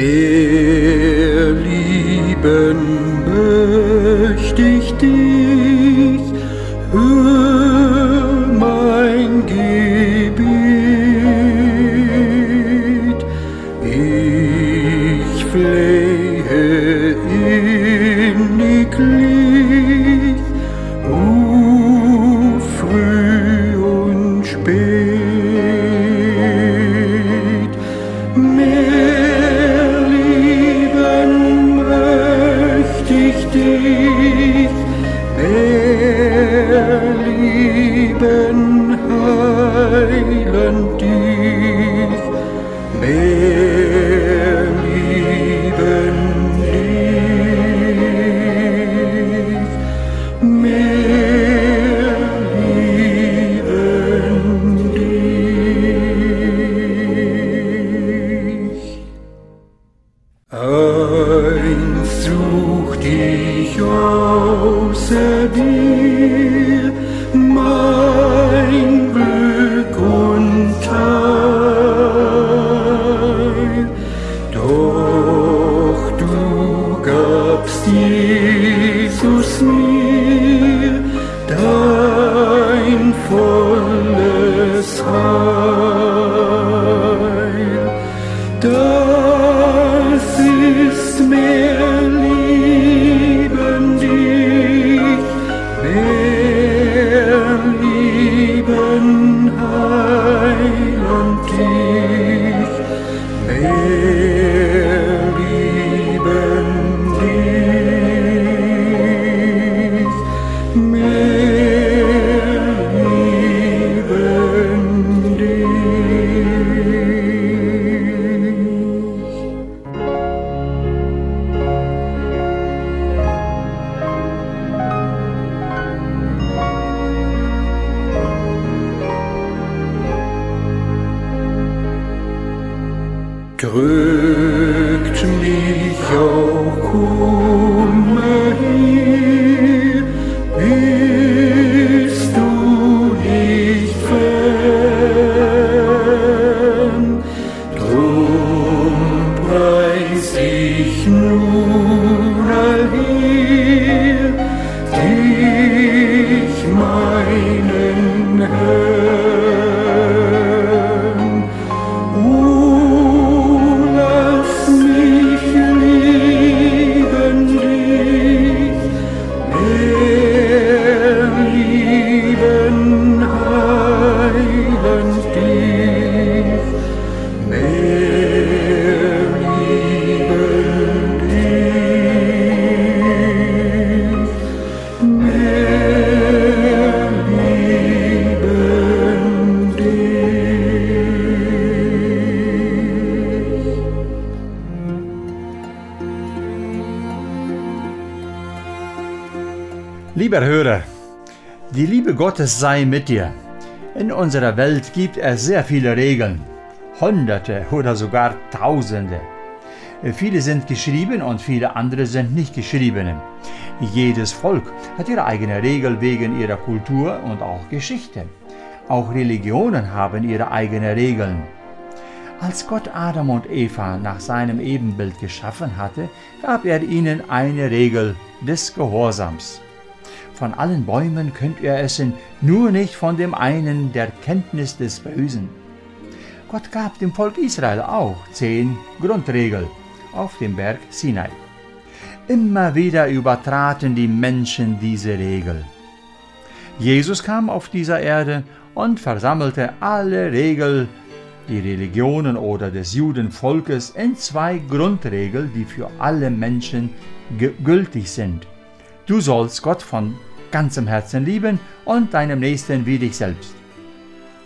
medo. Lieber Hörer, die Liebe Gottes sei mit dir. In unserer Welt gibt es sehr viele Regeln, Hunderte oder sogar Tausende. Viele sind geschrieben und viele andere sind nicht geschriebene. Jedes Volk hat ihre eigene Regel wegen ihrer Kultur und auch Geschichte. Auch Religionen haben ihre eigenen Regeln. Als Gott Adam und Eva nach seinem Ebenbild geschaffen hatte, gab er ihnen eine Regel des Gehorsams. Von allen Bäumen könnt ihr essen, nur nicht von dem einen der Kenntnis des Bösen. Gott gab dem Volk Israel auch zehn Grundregeln auf dem Berg Sinai. Immer wieder übertraten die Menschen diese Regel. Jesus kam auf dieser Erde und versammelte alle Regeln die Religionen oder des Judenvolkes in zwei Grundregeln, die für alle Menschen gültig sind. Du sollst Gott von ganzem Herzen lieben und deinem Nächsten wie dich selbst.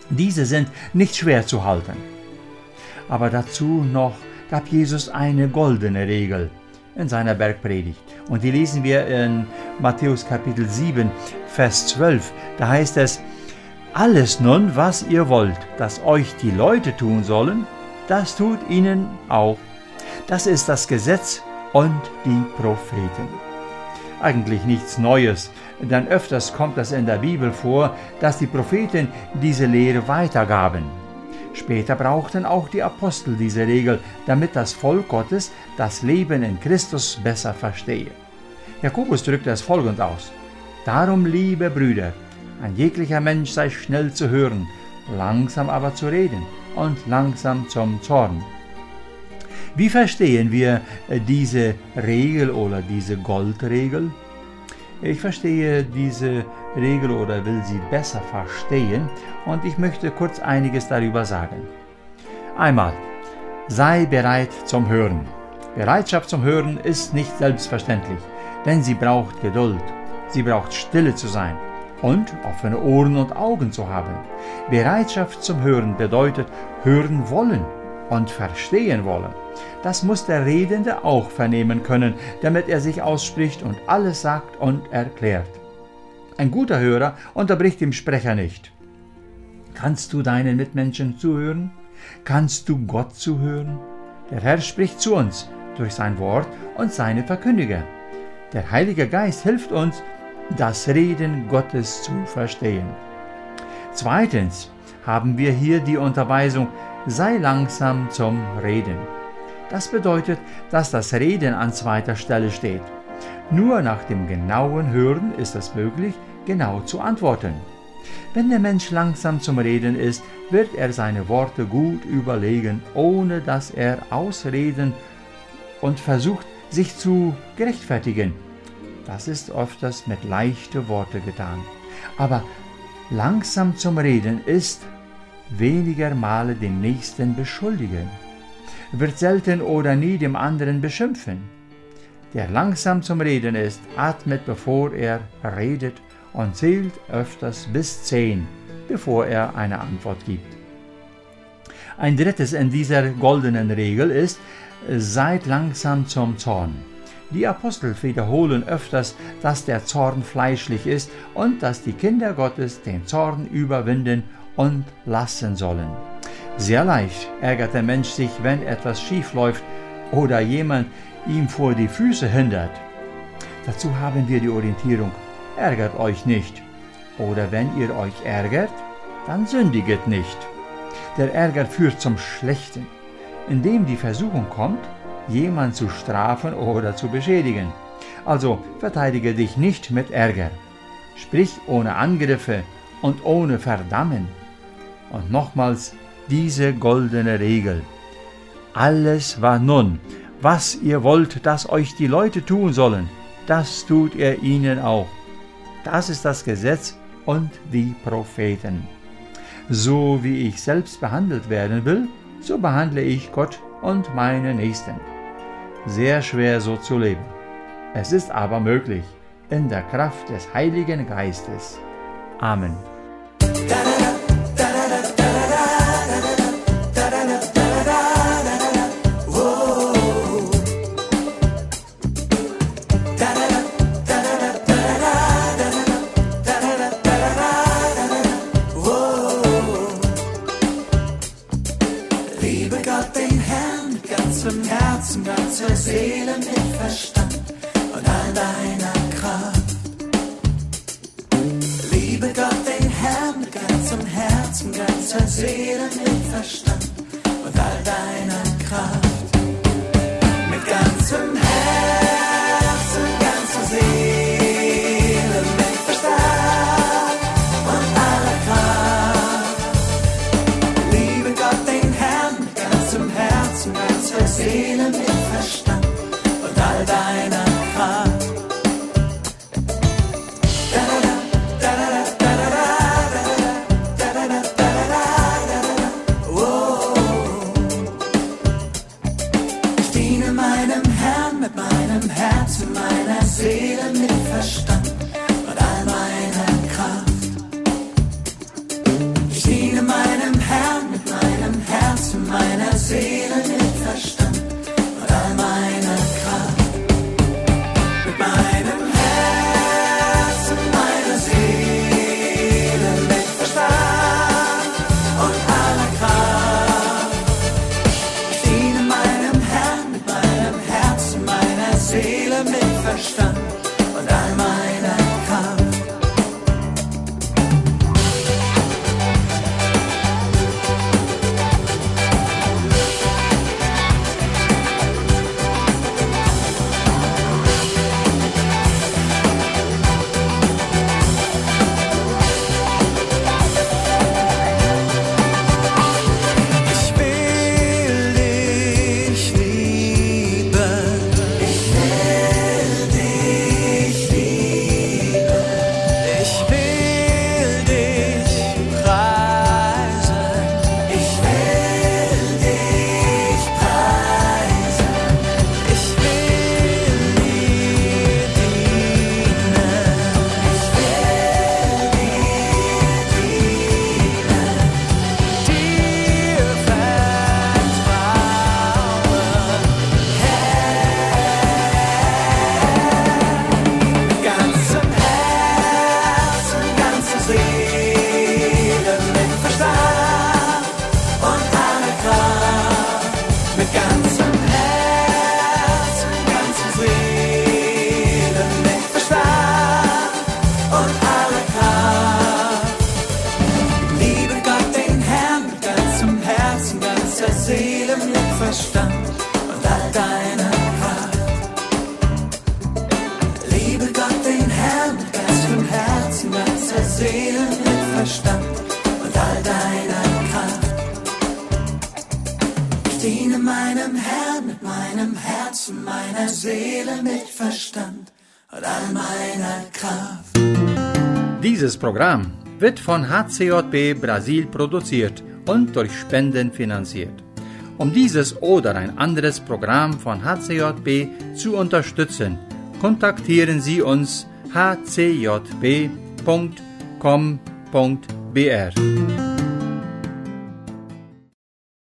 Diese sind nicht schwer zu halten. Aber dazu noch gab Jesus eine goldene Regel in seiner Bergpredigt. Und die lesen wir in Matthäus Kapitel 7, Vers 12. Da heißt es, alles nun, was ihr wollt, dass euch die Leute tun sollen, das tut ihnen auch. Das ist das Gesetz und die Propheten. Eigentlich nichts Neues, denn öfters kommt es in der Bibel vor, dass die Propheten diese Lehre weitergaben. Später brauchten auch die Apostel diese Regel, damit das Volk Gottes das Leben in Christus besser verstehe. Jakobus drückt es folgend aus. Darum, liebe Brüder, ein jeglicher Mensch sei schnell zu hören, langsam aber zu reden und langsam zum Zorn. Wie verstehen wir äh, diese Regel oder diese Goldregel? Ich verstehe diese Regel oder will sie besser verstehen und ich möchte kurz einiges darüber sagen. Einmal, sei bereit zum Hören. Bereitschaft zum Hören ist nicht selbstverständlich, denn sie braucht Geduld, sie braucht Stille zu sein und offene Ohren und Augen zu haben. Bereitschaft zum Hören bedeutet hören wollen und verstehen wollen. Das muss der Redende auch vernehmen können, damit er sich ausspricht und alles sagt und erklärt. Ein guter Hörer unterbricht dem Sprecher nicht. Kannst du deinen Mitmenschen zuhören? Kannst du Gott zuhören? Der Herr spricht zu uns durch sein Wort und seine Verkündiger. Der Heilige Geist hilft uns, das Reden Gottes zu verstehen. Zweitens haben wir hier die Unterweisung, sei langsam zum Reden. Das bedeutet, dass das Reden an zweiter Stelle steht. Nur nach dem genauen Hören ist es möglich, genau zu antworten. Wenn der Mensch langsam zum Reden ist, wird er seine Worte gut überlegen, ohne dass er ausreden und versucht, sich zu gerechtfertigen. Das ist öfters mit leichten Worten getan. Aber langsam zum Reden ist weniger Male den Nächsten beschuldigen, wird selten oder nie dem anderen beschimpfen. Der langsam zum Reden ist, atmet bevor er redet und zählt öfters bis zehn, bevor er eine Antwort gibt. Ein drittes in dieser goldenen Regel ist, seid langsam zum Zorn. Die Apostel wiederholen öfters, dass der Zorn fleischlich ist und dass die Kinder Gottes den Zorn überwinden und lassen sollen. Sehr leicht ärgert der Mensch sich, wenn etwas schief läuft oder jemand ihm vor die Füße hindert. Dazu haben wir die Orientierung, ärgert euch nicht. Oder wenn ihr euch ärgert, dann sündiget nicht. Der Ärger führt zum Schlechten, indem die Versuchung kommt, jemand zu strafen oder zu beschädigen. Also verteidige dich nicht mit Ärger. Sprich ohne Angriffe und ohne Verdammen. Und nochmals diese goldene Regel. Alles war nun, was ihr wollt, dass euch die Leute tun sollen, das tut ihr ihnen auch. Das ist das Gesetz und die Propheten. So wie ich selbst behandelt werden will, so behandle ich Gott und meine Nächsten. Sehr schwer so zu leben. Es ist aber möglich, in der Kraft des Heiligen Geistes. Amen. Verstand und all deiner Kraft. Liebe Gott, den Herrn mit ganzem Herzen, ganzer Seele mit Verstand und all deiner Kraft. Ich diene meinem Herrn mit meinem Herzen, meiner Seele mit Verstand und all meiner Kraft. Dieses Programm wird von HCJB Brasil produziert und durch Spenden finanziert. Um dieses oder ein anderes Programm von HCJB zu unterstützen, kontaktieren Sie uns hcjb.com.br.